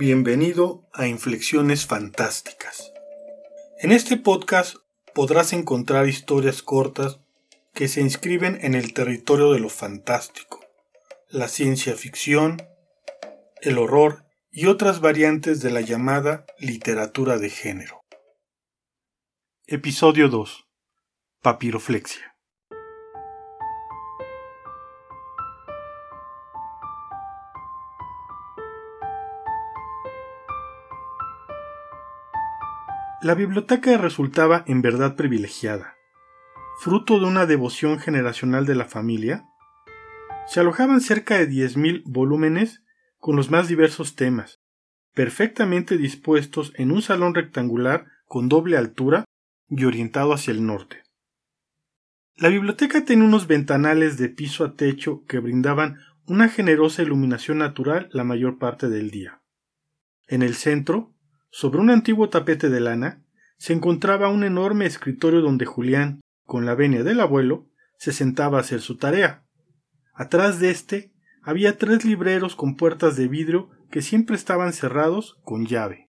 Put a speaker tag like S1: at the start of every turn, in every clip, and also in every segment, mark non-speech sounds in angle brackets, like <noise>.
S1: Bienvenido a Inflexiones Fantásticas. En este podcast podrás encontrar historias cortas que se inscriben en el territorio de lo fantástico, la ciencia ficción, el horror y otras variantes de la llamada literatura de género. Episodio 2. Papiroflexia. La biblioteca resultaba en verdad privilegiada. Fruto de una devoción generacional de la familia, se alojaban cerca de 10.000 volúmenes con los más diversos temas, perfectamente dispuestos en un salón rectangular con doble altura y orientado hacia el norte. La biblioteca tenía unos ventanales de piso a techo que brindaban una generosa iluminación natural la mayor parte del día. En el centro, sobre un antiguo tapete de lana se encontraba un enorme escritorio donde Julián, con la venia del abuelo, se sentaba a hacer su tarea. Atrás de éste había tres libreros con puertas de vidrio que siempre estaban cerrados con llave.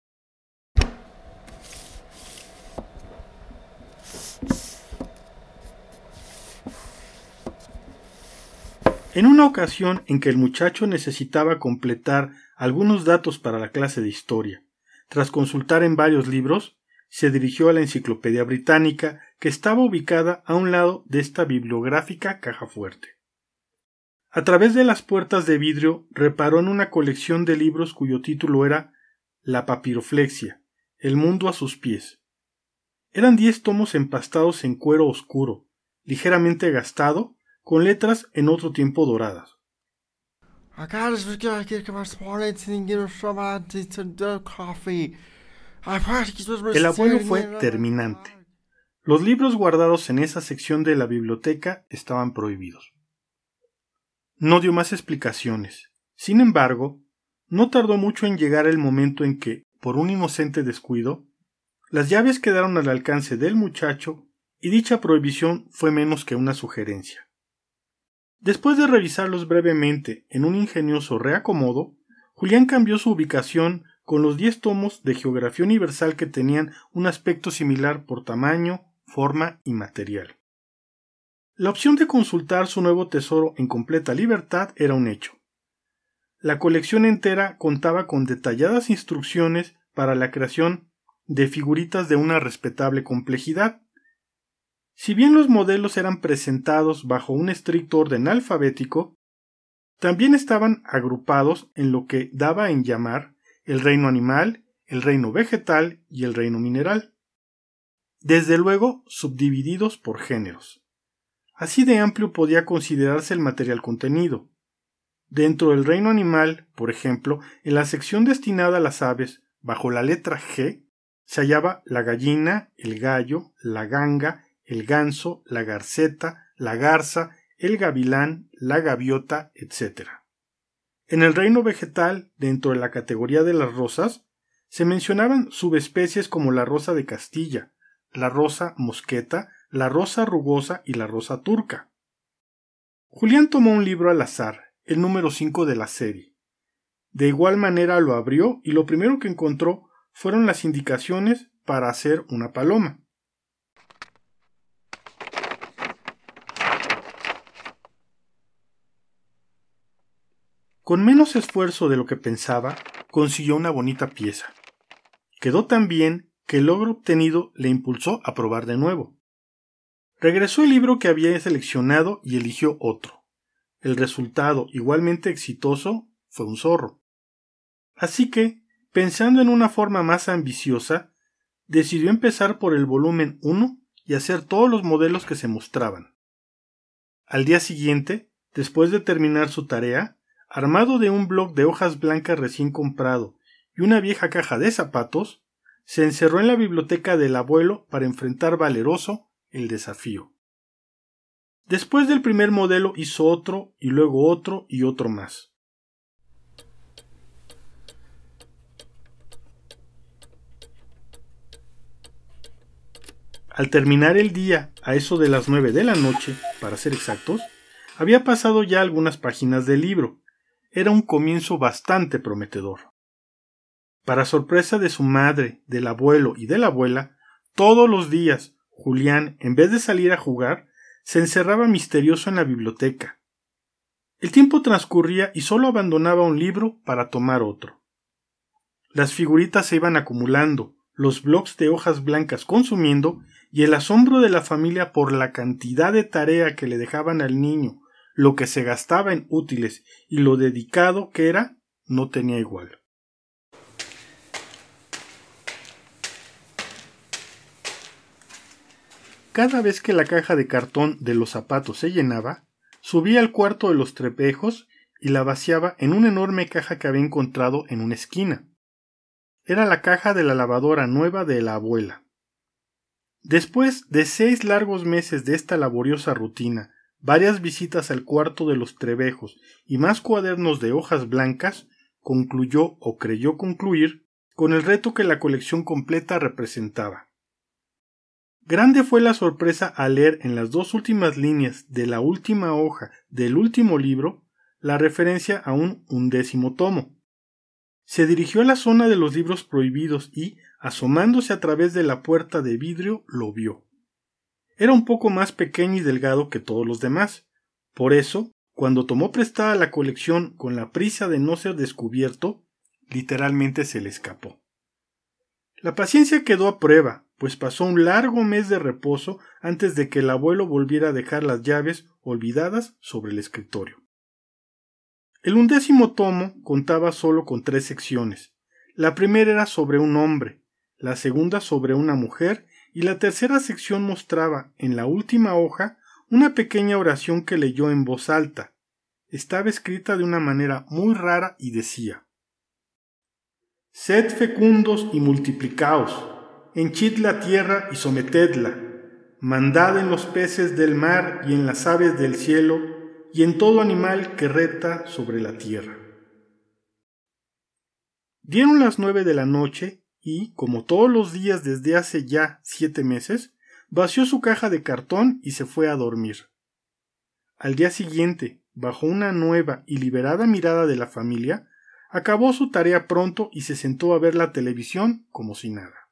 S1: En una ocasión en que el muchacho necesitaba completar algunos datos para la clase de historia, tras consultar en varios libros, se dirigió a la Enciclopedia Británica, que estaba ubicada a un lado de esta bibliográfica caja fuerte. A través de las puertas de vidrio reparó en una colección de libros cuyo título era La papiroflexia, el mundo a sus pies. Eran diez tomos empastados en cuero oscuro, ligeramente gastado, con letras en otro tiempo doradas. El abuelo fue <laughs> terminante. Los libros guardados en esa sección de la biblioteca estaban prohibidos. No dio más explicaciones. Sin embargo, no tardó mucho en llegar el momento en que, por un inocente descuido, las llaves quedaron al alcance del muchacho y dicha prohibición fue menos que una sugerencia. Después de revisarlos brevemente en un ingenioso reacomodo, Julián cambió su ubicación con los diez tomos de geografía universal que tenían un aspecto similar por tamaño, forma y material. La opción de consultar su nuevo tesoro en completa libertad era un hecho. La colección entera contaba con detalladas instrucciones para la creación de figuritas de una respetable complejidad, si bien los modelos eran presentados bajo un estricto orden alfabético, también estaban agrupados en lo que daba en llamar el reino animal, el reino vegetal y el reino mineral. Desde luego subdivididos por géneros. Así de amplio podía considerarse el material contenido. Dentro del reino animal, por ejemplo, en la sección destinada a las aves, bajo la letra G, se hallaba la gallina, el gallo, la ganga, el ganso, la garceta, la garza, el gavilán, la gaviota, etc. En el reino vegetal, dentro de la categoría de las rosas, se mencionaban subespecies como la rosa de Castilla, la rosa mosqueta, la rosa rugosa y la rosa turca. Julián tomó un libro al azar, el número 5 de la serie. De igual manera lo abrió y lo primero que encontró fueron las indicaciones para hacer una paloma. Con menos esfuerzo de lo que pensaba, consiguió una bonita pieza. Quedó tan bien que el logro obtenido le impulsó a probar de nuevo. Regresó el libro que había seleccionado y eligió otro. El resultado, igualmente exitoso, fue un zorro. Así que, pensando en una forma más ambiciosa, decidió empezar por el volumen 1 y hacer todos los modelos que se mostraban. Al día siguiente, después de terminar su tarea, armado de un bloc de hojas blancas recién comprado y una vieja caja de zapatos, se encerró en la biblioteca del abuelo para enfrentar valeroso el desafío. Después del primer modelo hizo otro y luego otro y otro más. Al terminar el día, a eso de las nueve de la noche, para ser exactos, había pasado ya algunas páginas del libro, era un comienzo bastante prometedor. Para sorpresa de su madre, del abuelo y de la abuela, todos los días Julián, en vez de salir a jugar, se encerraba misterioso en la biblioteca. El tiempo transcurría y solo abandonaba un libro para tomar otro. Las figuritas se iban acumulando, los blocs de hojas blancas consumiendo, y el asombro de la familia por la cantidad de tarea que le dejaban al niño, lo que se gastaba en útiles y lo dedicado que era, no tenía igual. Cada vez que la caja de cartón de los zapatos se llenaba, subía al cuarto de los trepejos y la vaciaba en una enorme caja que había encontrado en una esquina. Era la caja de la lavadora nueva de la abuela. Después de seis largos meses de esta laboriosa rutina, varias visitas al cuarto de los trebejos y más cuadernos de hojas blancas, concluyó o creyó concluir con el reto que la colección completa representaba. Grande fue la sorpresa al leer en las dos últimas líneas de la última hoja del último libro la referencia a un undécimo tomo. Se dirigió a la zona de los libros prohibidos y, asomándose a través de la puerta de vidrio, lo vio. Era un poco más pequeño y delgado que todos los demás. Por eso, cuando tomó prestada la colección con la prisa de no ser descubierto, literalmente se le escapó. La paciencia quedó a prueba, pues pasó un largo mes de reposo antes de que el abuelo volviera a dejar las llaves olvidadas sobre el escritorio. El undécimo tomo contaba solo con tres secciones. La primera era sobre un hombre, la segunda sobre una mujer y la tercera sección mostraba en la última hoja una pequeña oración que leyó en voz alta. Estaba escrita de una manera muy rara y decía Sed fecundos y multiplicaos, henchid la tierra y sometedla, mandad en los peces del mar y en las aves del cielo y en todo animal que reta sobre la tierra. Dieron las nueve de la noche y, como todos los días desde hace ya siete meses, vació su caja de cartón y se fue a dormir. Al día siguiente, bajo una nueva y liberada mirada de la familia, acabó su tarea pronto y se sentó a ver la televisión como si nada.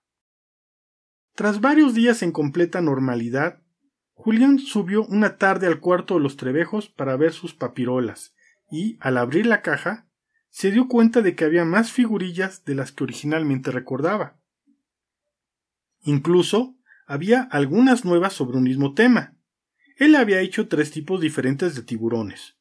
S1: Tras varios días en completa normalidad, Julián subió una tarde al cuarto de los Trevejos para ver sus papirolas, y, al abrir la caja, se dio cuenta de que había más figurillas de las que originalmente recordaba. Incluso había algunas nuevas sobre un mismo tema. Él había hecho tres tipos diferentes de tiburones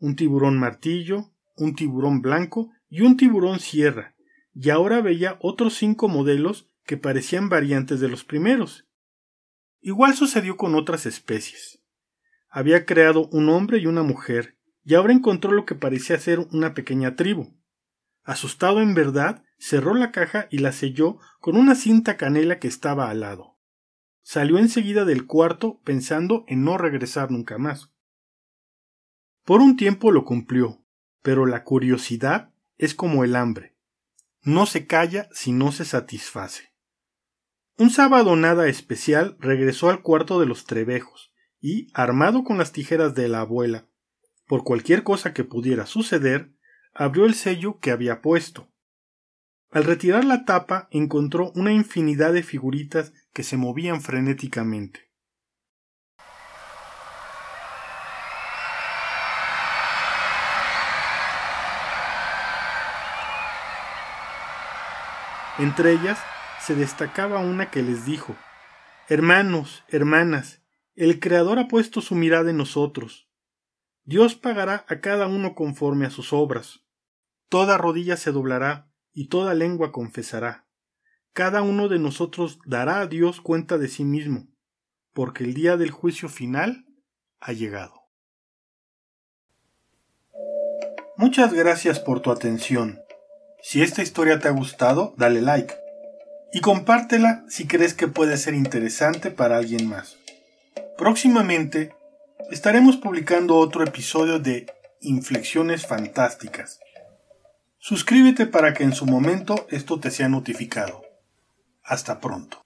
S1: un tiburón martillo, un tiburón blanco y un tiburón sierra, y ahora veía otros cinco modelos que parecían variantes de los primeros. Igual sucedió con otras especies. Había creado un hombre y una mujer, y ahora encontró lo que parecía ser una pequeña tribu. Asustado en verdad, cerró la caja y la selló con una cinta canela que estaba al lado. Salió enseguida del cuarto pensando en no regresar nunca más. Por un tiempo lo cumplió, pero la curiosidad es como el hambre. No se calla si no se satisface. Un sábado nada especial regresó al cuarto de los trebejos y, armado con las tijeras de la abuela, por cualquier cosa que pudiera suceder, abrió el sello que había puesto. Al retirar la tapa encontró una infinidad de figuritas que se movían frenéticamente. Entre ellas se destacaba una que les dijo Hermanos, hermanas, el Creador ha puesto su mirada en nosotros. Dios pagará a cada uno conforme a sus obras. Toda rodilla se doblará y toda lengua confesará. Cada uno de nosotros dará a Dios cuenta de sí mismo, porque el día del juicio final ha llegado. Muchas gracias por tu atención. Si esta historia te ha gustado, dale like y compártela si crees que puede ser interesante para alguien más. Próximamente estaremos publicando otro episodio de Inflexiones Fantásticas. Suscríbete para que en su momento esto te sea notificado. Hasta pronto.